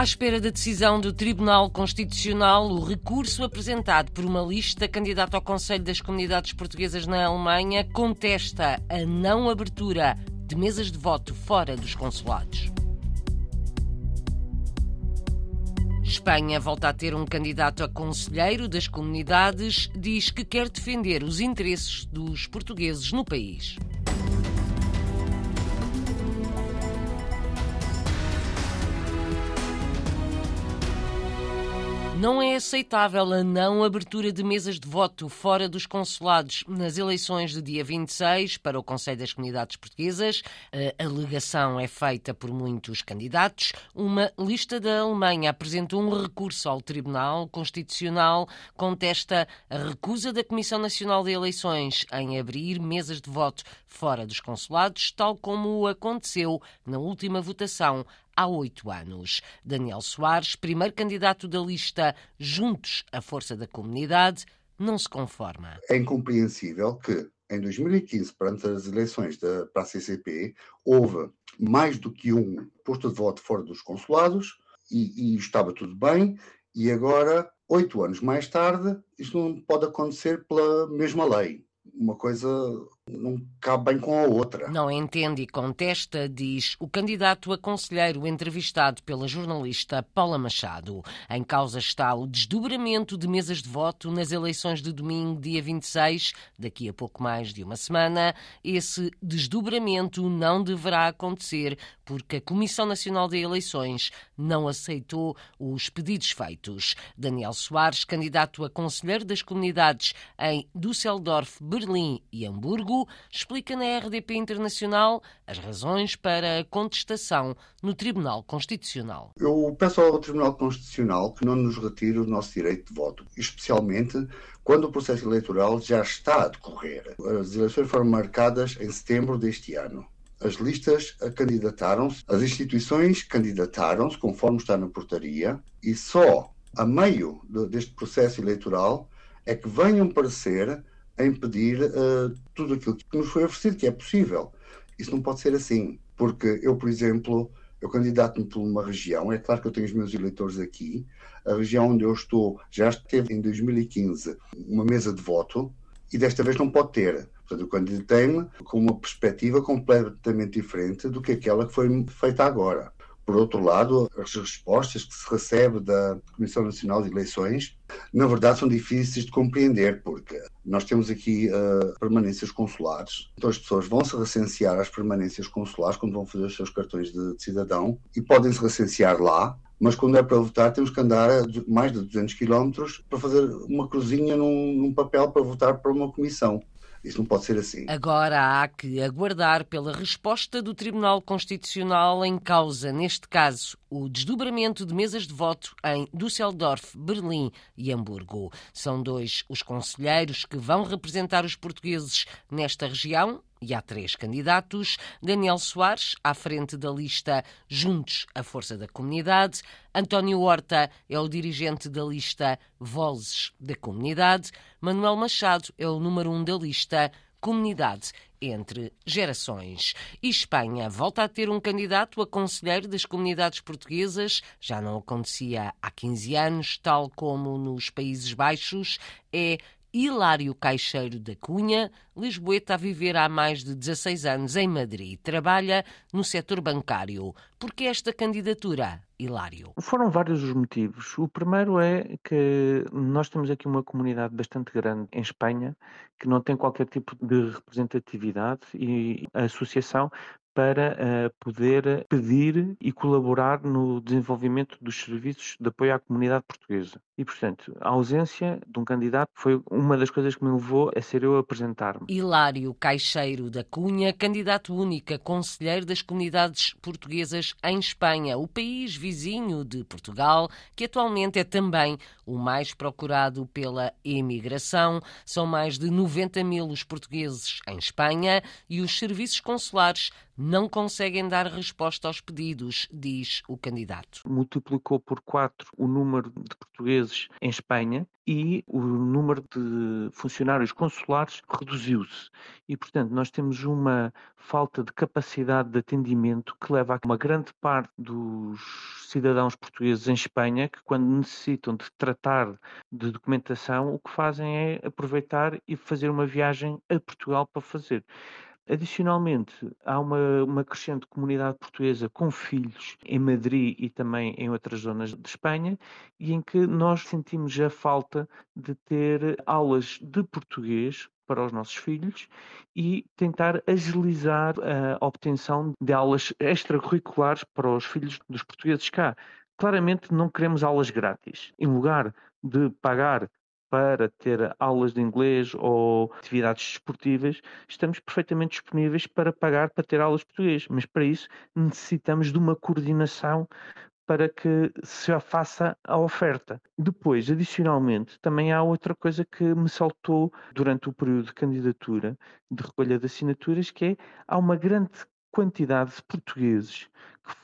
À espera da decisão do Tribunal Constitucional, o recurso apresentado por uma lista candidata ao Conselho das Comunidades Portuguesas na Alemanha contesta a não abertura de mesas de voto fora dos consulados. Espanha volta a ter um candidato a conselheiro das comunidades, diz que quer defender os interesses dos portugueses no país. Não é aceitável a não abertura de mesas de voto fora dos consulados nas eleições do dia 26 para o Conselho das Comunidades Portuguesas. A alegação é feita por muitos candidatos. Uma lista da Alemanha apresentou um recurso ao Tribunal Constitucional, contesta a recusa da Comissão Nacional de Eleições em abrir mesas de voto fora dos consulados, tal como aconteceu na última votação há oito anos. Daniel Soares, primeiro candidato da lista Juntos à Força da Comunidade, não se conforma. É incompreensível que em 2015, perante as eleições da, para a CCP, houve mais do que um posto de voto fora dos consulados e, e estava tudo bem, e agora, oito anos mais tarde, isto não pode acontecer pela mesma lei uma coisa não cabe bem com a outra. Não entende e contesta, diz o candidato a conselheiro entrevistado pela jornalista Paula Machado. Em causa está o desdobramento de mesas de voto nas eleições de domingo, dia 26, daqui a pouco mais de uma semana. Esse desdobramento não deverá acontecer porque a Comissão Nacional de Eleições não aceitou os pedidos feitos. Daniel Soares, candidato a conselheiro das comunidades em Düsseldorf, Berlim e Hamburgo, explica na RDP Internacional as razões para a contestação no Tribunal Constitucional. Eu peço ao Tribunal Constitucional que não nos retire o nosso direito de voto, especialmente quando o processo eleitoral já está a decorrer. As eleições foram marcadas em setembro deste ano. As listas candidataram-se, as instituições candidataram-se, conforme está na portaria, e só a meio deste processo eleitoral é que venham parecer a impedir uh, tudo aquilo que nos foi oferecido, que é possível. Isso não pode ser assim, porque eu, por exemplo, eu candidato-me por uma região, é claro que eu tenho os meus eleitores aqui, a região onde eu estou já teve em 2015 uma mesa de voto e desta vez não pode ter. Portanto, eu candidatei-me com uma perspectiva completamente diferente do que aquela que foi feita agora. Por outro lado, as respostas que se recebe da Comissão Nacional de Eleições, na verdade, são difíceis de compreender, porque nós temos aqui uh, permanências consulares, então as pessoas vão se recensear às permanências consulares quando vão fazer os seus cartões de, de cidadão e podem se recensear lá, mas quando é para votar temos que andar mais de 200 quilómetros para fazer uma cruzinha num, num papel para votar para uma comissão. Isso não pode ser assim. Agora há que aguardar pela resposta do Tribunal Constitucional em causa, neste caso, o desdobramento de mesas de voto em Düsseldorf, Berlim e Hamburgo. São dois os conselheiros que vão representar os portugueses nesta região e há três candidatos: Daniel Soares, à frente da lista Juntos a Força da Comunidade, António Horta é o dirigente da lista Vozes da Comunidade, Manuel Machado é o número um da lista Comunidade entre gerações. E Espanha volta a ter um candidato a conselheiro das comunidades portuguesas, já não acontecia há 15 anos, tal como nos Países Baixos, é Hilário Caixeiro da Cunha, Lisboeta a viver há mais de 16 anos em Madrid. Trabalha no setor bancário. Por que esta candidatura, Hilário? Foram vários os motivos. O primeiro é que nós temos aqui uma comunidade bastante grande em Espanha que não tem qualquer tipo de representatividade e a associação para uh, poder pedir e colaborar no desenvolvimento dos serviços de apoio à comunidade portuguesa. E, portanto, a ausência de um candidato foi uma das coisas que me levou a ser eu a apresentar-me. Hilário Caixeiro da Cunha, candidato único conselheiro das comunidades portuguesas em Espanha, o país vizinho de Portugal, que atualmente é também o mais procurado pela imigração. São mais de 90 mil os portugueses em Espanha e os serviços consulares não conseguem dar resposta aos pedidos, diz o candidato. Multiplicou por quatro o número de portugueses em Espanha e o número de funcionários consulares reduziu-se. E, portanto, nós temos uma falta de capacidade de atendimento que leva a uma grande parte dos cidadãos portugueses em Espanha que, quando necessitam de tratar de documentação, o que fazem é aproveitar e fazer uma viagem a Portugal para fazer. Adicionalmente, há uma, uma crescente comunidade portuguesa com filhos em Madrid e também em outras zonas de Espanha, e em que nós sentimos a falta de ter aulas de português para os nossos filhos e tentar agilizar a obtenção de aulas extracurriculares para os filhos dos portugueses cá. Claramente não queremos aulas grátis. Em lugar de pagar para ter aulas de inglês ou atividades desportivas, estamos perfeitamente disponíveis para pagar para ter aulas de português, mas para isso necessitamos de uma coordenação para que se faça a oferta. Depois, adicionalmente, também há outra coisa que me saltou durante o período de candidatura, de recolha de assinaturas, que é há uma grande quantidade de portugueses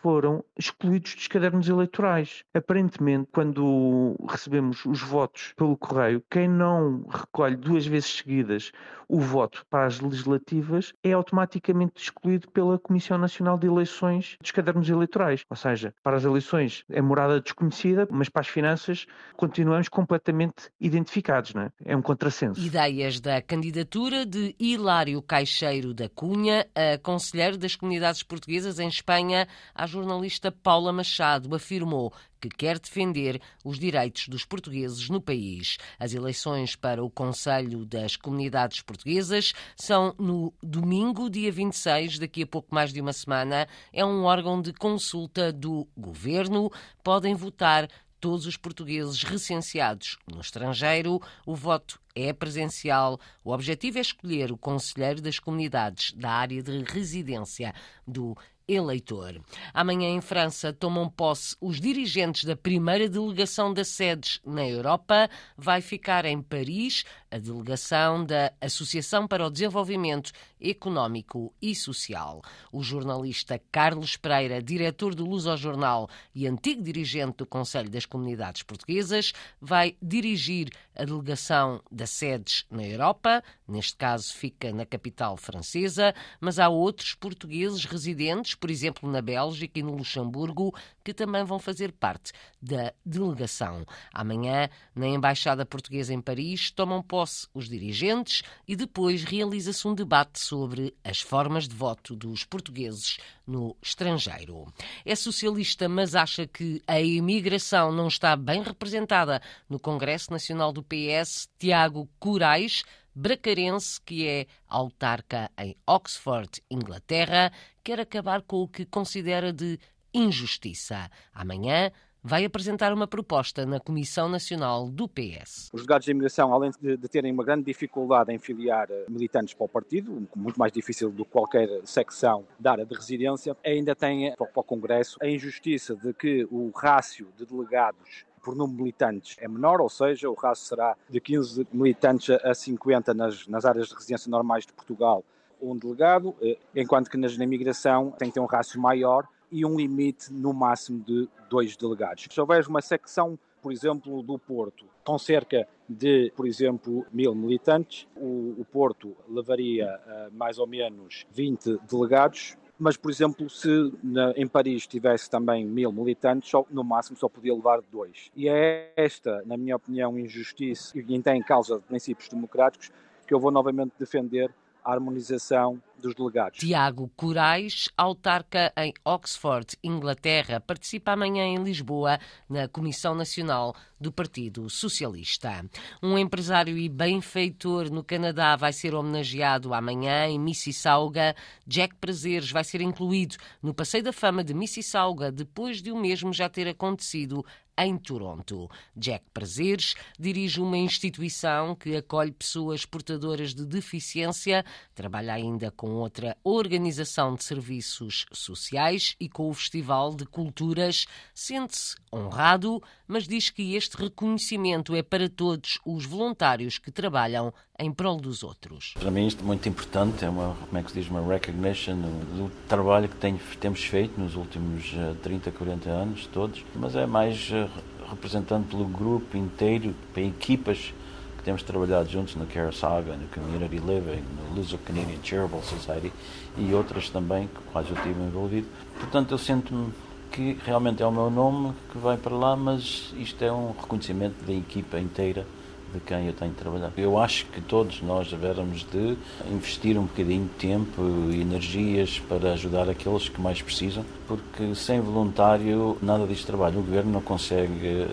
foram excluídos dos cadernos eleitorais. Aparentemente, quando recebemos os votos pelo correio, quem não recolhe duas vezes seguidas o voto para as legislativas é automaticamente excluído pela Comissão Nacional de Eleições dos cadernos eleitorais. Ou seja, para as eleições é morada desconhecida, mas para as finanças continuamos completamente identificados. Não é? é um contrassenso. Ideias da candidatura de Hilário Caixeiro da Cunha, a conselheiro das comunidades portuguesas em Espanha, a jornalista Paula Machado afirmou que quer defender os direitos dos portugueses no país. As eleições para o Conselho das Comunidades Portuguesas são no domingo, dia 26, daqui a pouco mais de uma semana. É um órgão de consulta do governo. Podem votar todos os portugueses recenseados no estrangeiro. O voto é presencial. O objetivo é escolher o conselheiro das comunidades da área de residência do eleitor. Amanhã em França tomam posse os dirigentes da primeira delegação da SEDES na Europa. Vai ficar em Paris a delegação da Associação para o Desenvolvimento Económico e Social. O jornalista Carlos Pereira, diretor do Luso Jornal e antigo dirigente do Conselho das Comunidades Portuguesas, vai dirigir a delegação da SEDES na Europa. Neste caso, fica na capital francesa, mas há outros portugueses residentes por exemplo, na Bélgica e no Luxemburgo, que também vão fazer parte da delegação. Amanhã, na Embaixada Portuguesa em Paris, tomam posse os dirigentes e depois realiza-se um debate sobre as formas de voto dos portugueses no estrangeiro. É socialista, mas acha que a imigração não está bem representada no Congresso Nacional do PS. Tiago Curais bracarense, que é autarca em Oxford, Inglaterra, quer acabar com o que considera de injustiça. Amanhã vai apresentar uma proposta na Comissão Nacional do PS. Os delegados de imigração, além de, de, terem uma grande dificuldade em filiar eh, militantes para o partido, muito mais difícil do que qualquer secção da área de residência, ainda têm para o Congresso a injustiça de que o rácio de delegados por número de militantes é menor, ou seja, o raço será de 15 militantes a 50 nas, nas áreas de residência normais de Portugal, um delegado, eh, enquanto que na imigração tem que ter um rácio maior e um limite no máximo de dois delegados. Se houver uma secção, por exemplo, do Porto, com cerca de, por exemplo, mil militantes, o, o Porto levaria uh, mais ou menos 20 delegados, mas, por exemplo, se na, em Paris tivesse também mil militantes, só, no máximo só podia levar dois. E é esta, na minha opinião, injustiça e em causa de princípios democráticos que eu vou novamente defender a harmonização dos delegados. Tiago Corais, autarca em Oxford, Inglaterra, participa amanhã em Lisboa na Comissão Nacional do Partido Socialista. Um empresário e benfeitor no Canadá vai ser homenageado amanhã em Mississauga. Jack Prazeres vai ser incluído no Passeio da Fama de Mississauga depois de o mesmo já ter acontecido em Toronto. Jack Prazeres dirige uma instituição que acolhe pessoas portadoras de deficiência, trabalha ainda com outra organização de serviços sociais e com o Festival de Culturas. Sente-se honrado, mas diz que este reconhecimento é para todos os voluntários que trabalham em prol dos outros. Para mim isto é muito importante, é uma, como é que se diz, uma recognition do trabalho que tenho, temos feito nos últimos 30, eh, 40 anos, todos, mas é mais eh, representando pelo grupo inteiro, para equipas que temos trabalhado juntos no Care Saga, no Community Living, no Luso Canadian Charitable Society e outras também, com quais eu estive envolvido. Portanto, eu sinto-me que realmente é o meu nome que vai para lá, mas isto é um reconhecimento da equipa inteira de quem eu tenho trabalhado. Eu acho que todos nós devemos de investir um bocadinho de tempo e energias para ajudar aqueles que mais precisam, porque sem voluntário nada disto trabalho. O governo não consegue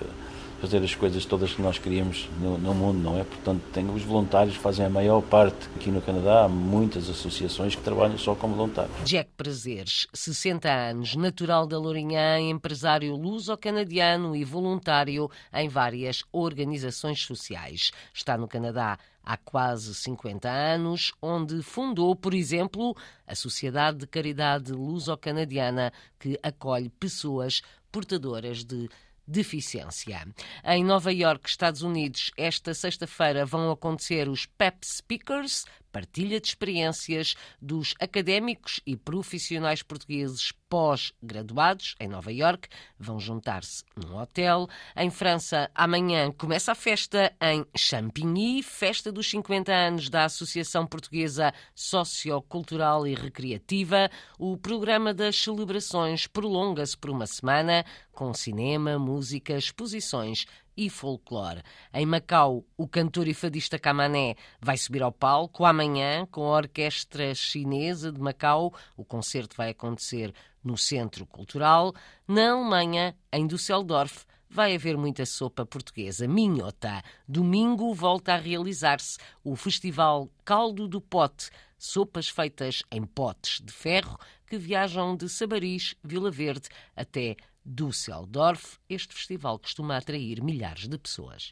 fazer as coisas todas que nós queríamos no, no mundo, não é? Portanto, tem, os voluntários fazem a maior parte. Aqui no Canadá há muitas associações que trabalham só como voluntários. Jack Prazeres, 60 anos, natural da Lourinhã, empresário luso-canadiano e voluntário em várias organizações sociais. Está no Canadá há quase 50 anos, onde fundou, por exemplo, a Sociedade de Caridade Luso-Canadiana, que acolhe pessoas portadoras de deficiência. Em Nova York, Estados Unidos, esta sexta-feira vão acontecer os PEP Speakers, partilha de experiências dos académicos e profissionais portugueses pós-graduados em Nova York. Vão juntar-se num hotel. Em França, amanhã começa a festa em Champigny, festa dos 50 anos da Associação Portuguesa Sociocultural e Recreativa. O programa das celebrações prolonga-se por uma semana, com cinema, música, exposições e folclore. Em Macau, o cantor e fadista Camané vai subir ao palco amanhã com a Orquestra Chinesa de Macau. O concerto vai acontecer no Centro Cultural. Na Alemanha, em Düsseldorf, vai haver muita sopa portuguesa. Minhota. Domingo volta a realizar-se o Festival Caldo do Pote, sopas feitas em potes de ferro que viajam de Sabaris, Vila Verde, até Düsseldorf. Este festival costuma atrair milhares de pessoas.